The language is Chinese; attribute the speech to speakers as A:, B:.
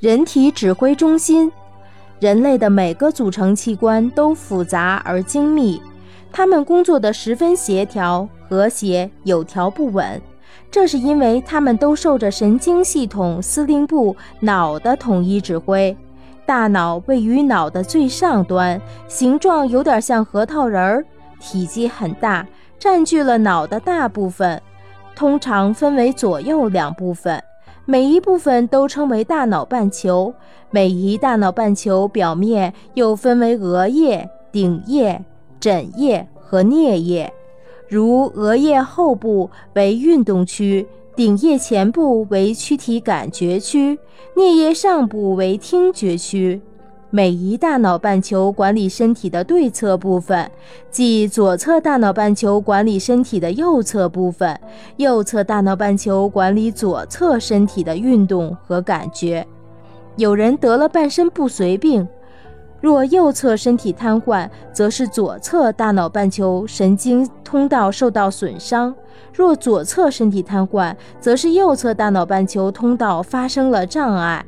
A: 人体指挥中心，人类的每个组成器官都复杂而精密，它们工作的十分协调、和谐、有条不紊。这是因为它们都受着神经系统司令部脑的统一指挥。大脑位于脑的最上端，形状有点像核桃仁儿，体积很大，占据了脑的大部分。通常分为左右两部分，每一部分都称为大脑半球。每一大脑半球表面又分为额叶、顶叶、枕叶和颞叶。如额叶后部为运动区。顶叶前部为躯体感觉区，颞叶上部为听觉区。每一大脑半球管理身体的对侧部分，即左侧大脑半球管理身体的右侧部分，右侧大脑半球管理左侧身体的运动和感觉。有人得了半身不遂病。若右侧身体瘫痪，则是左侧大脑半球神经通道受到损伤；若左侧身体瘫痪，则是右侧大脑半球通道发生了障碍。